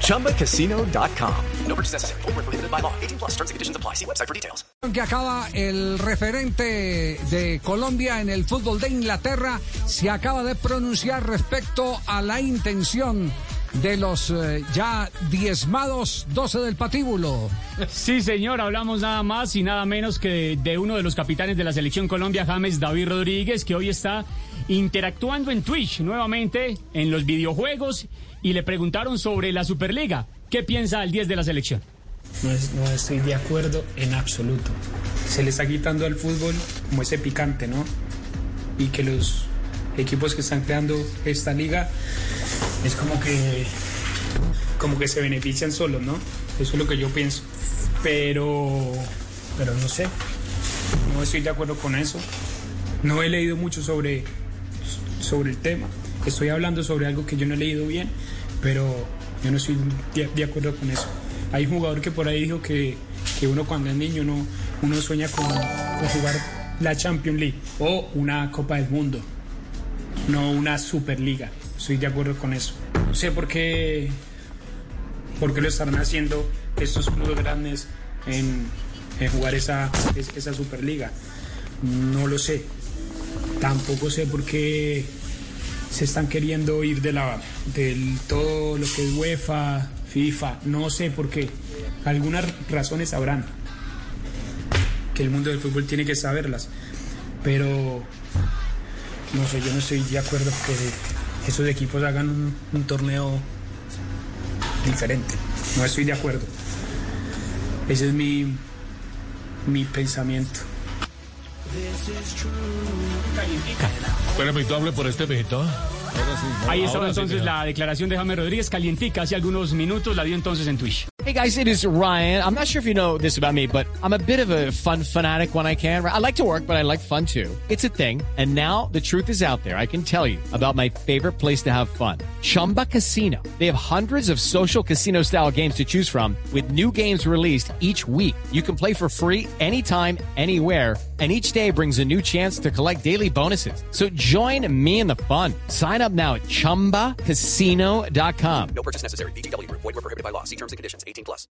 ChumbaCasino.com. No purchase necessary. Full prohibited by law. 18 plus terms and conditions apply. See website for details. Que acaba el referente de Colombia en el fútbol de Inglaterra se acaba de pronunciar respecto a la intención de los eh, ya diezmados 12 del patíbulo. Sí, señor, hablamos nada más y nada menos que de, de, uno de los capitanes de la selección Colombia, James David Rodríguez, que hoy está interactuando en Twitch nuevamente en los videojuegos y le preguntaron sobre la Superliga. ¿Qué piensa el 10 de la selección? No, es, no estoy de acuerdo en absoluto. Se le está quitando al fútbol como ese picante, ¿no? Y que los equipos que están creando esta liga es como que como que se benefician solos, ¿no? Eso es lo que yo pienso. Pero pero no sé. No estoy de acuerdo con eso. No he leído mucho sobre sobre el tema. Estoy hablando sobre algo que yo no he leído bien, pero yo no estoy de, acuerdo con eso. Hay un jugador que por ahí dijo que, que uno cuando es niño no, uno sueña con jugar la Champions League o una Copa del Mundo no una Superliga. Estoy de acuerdo con eso. No sé por qué, por qué lo estarán haciendo estos clubes grandes en, jugar esa, esa Superliga. No lo sé. Tampoco sé por qué se están queriendo ir de la del todo lo que es UEFA, FIFA. No sé por qué. Algunas razones habrán. Que el mundo del fútbol tiene que saberlas. Pero no sé, yo no estoy de acuerdo que esos equipos hagan un, torneo diferente. No estoy de acuerdo. Ese es mi, mi pensamiento. Espérame, ¿tú hables por este vegetal? Ahí estaba entonces la declaración de James Rodríguez, calientica, hace algunos minutos, la dio entonces en Twitch. Hey guys, it is Ryan. I'm not sure if you know this about me, but I'm a bit of a fun fanatic when I can. I like to work, but I like fun too. It's a thing. And now the truth is out there. I can tell you about my favorite place to have fun. Chumba Casino. They have hundreds of social casino style games to choose from with new games released each week. You can play for free anytime, anywhere and each day brings a new chance to collect daily bonuses. So join me in the fun. Sign up now at ChumbaCasino.com. No purchase necessary. BGW. Void were prohibited by law. See terms and conditions. 18 plus.